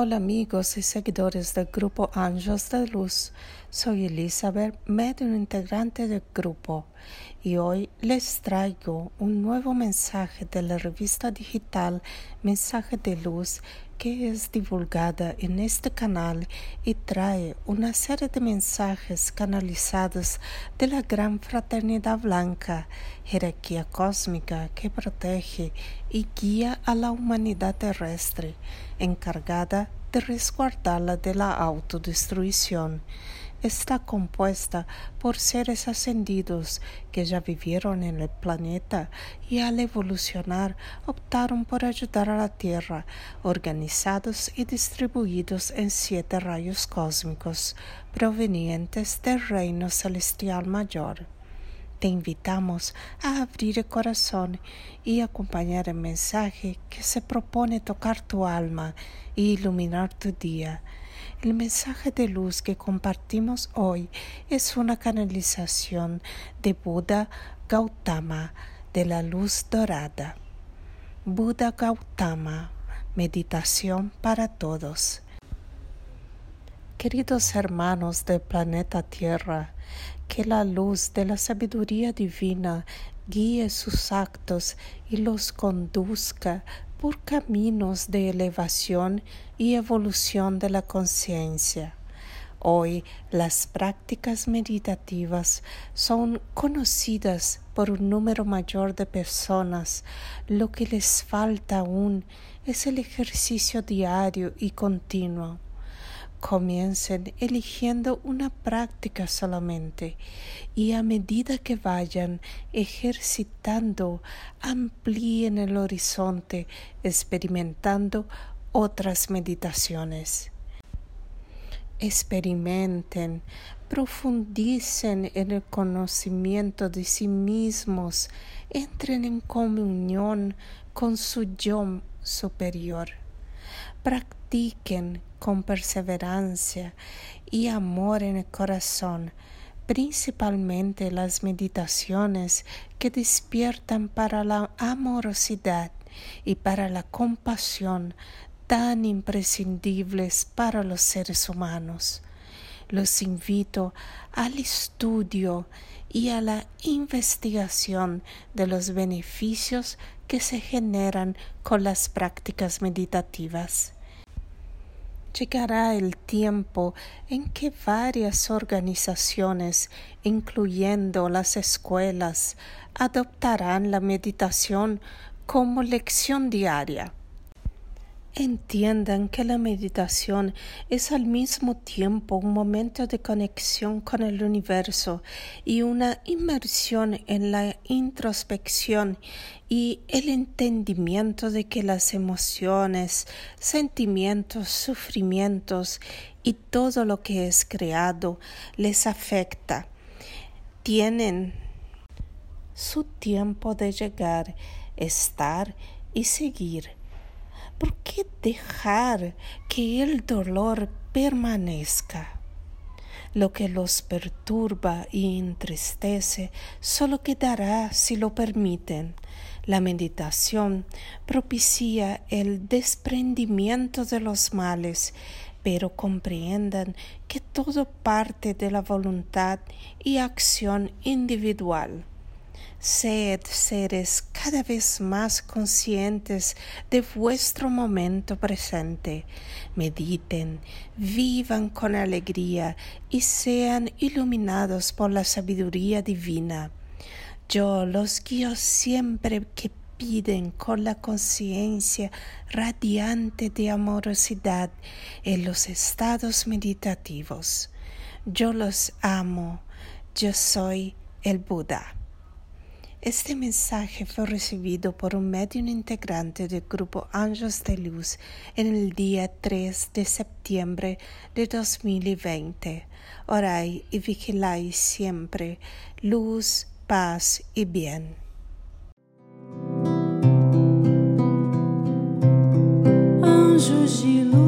Hola amigos y seguidores del grupo Ángeles de Luz. Soy Elizabeth, medio integrante del grupo, y hoy les traigo un nuevo mensaje de la revista digital Mensaje de Luz que es divulgada en este canal y trae una serie de mensajes canalizados de la gran fraternidad blanca, jerarquía cósmica que protege y guía a la humanidad terrestre, encargada de resguardarla de la autodestrucción está compuesta por seres ascendidos que ya vivieron en el planeta y al evolucionar optaron por ayudar a la Tierra, organizados y distribuidos en siete rayos cósmicos provenientes del reino celestial mayor. Te invitamos a abrir el corazón y acompañar el mensaje que se propone tocar tu alma e iluminar tu día el mensaje de luz que compartimos hoy es una canalización de Buda Gautama de la luz dorada. Buda Gautama, meditación para todos. Queridos hermanos del planeta Tierra, que la luz de la sabiduría divina guíe sus actos y los conduzca por caminos de elevación y evolución de la conciencia. Hoy las prácticas meditativas son conocidas por un número mayor de personas. Lo que les falta aún es el ejercicio diario y continuo comiencen eligiendo una práctica solamente y a medida que vayan ejercitando amplíen el horizonte experimentando otras meditaciones. Experimenten, profundicen en el conocimiento de sí mismos, entren en comunión con su yo superior. Practiquen con perseverancia y amor en el corazón, principalmente las meditaciones que despiertan para la amorosidad y para la compasión tan imprescindibles para los seres humanos. Los invito al estudio y a la investigación de los beneficios que se generan con las prácticas meditativas. Llegará el tiempo en que varias organizaciones, incluyendo las escuelas, adoptarán la meditación como lección diaria Entiendan que la meditación es al mismo tiempo un momento de conexión con el universo y una inmersión en la introspección y el entendimiento de que las emociones, sentimientos, sufrimientos y todo lo que es creado les afecta. Tienen su tiempo de llegar, estar y seguir ¿Por qué dejar que el dolor permanezca? Lo que los perturba y entristece solo quedará si lo permiten. La meditación propicia el desprendimiento de los males, pero comprendan que todo parte de la voluntad y acción individual. Sed seres cada vez más conscientes de vuestro momento presente. Mediten, vivan con alegría y sean iluminados por la sabiduría divina. Yo los guío siempre que piden con la conciencia radiante de amorosidad en los estados meditativos. Yo los amo. Yo soy el Buda. Este mensaje fue recibido por un medio integrante del grupo Ángeles de Luz en el día 3 de septiembre de 2020. Orai y vigiláis siempre luz, paz y bien. Anjos de luz.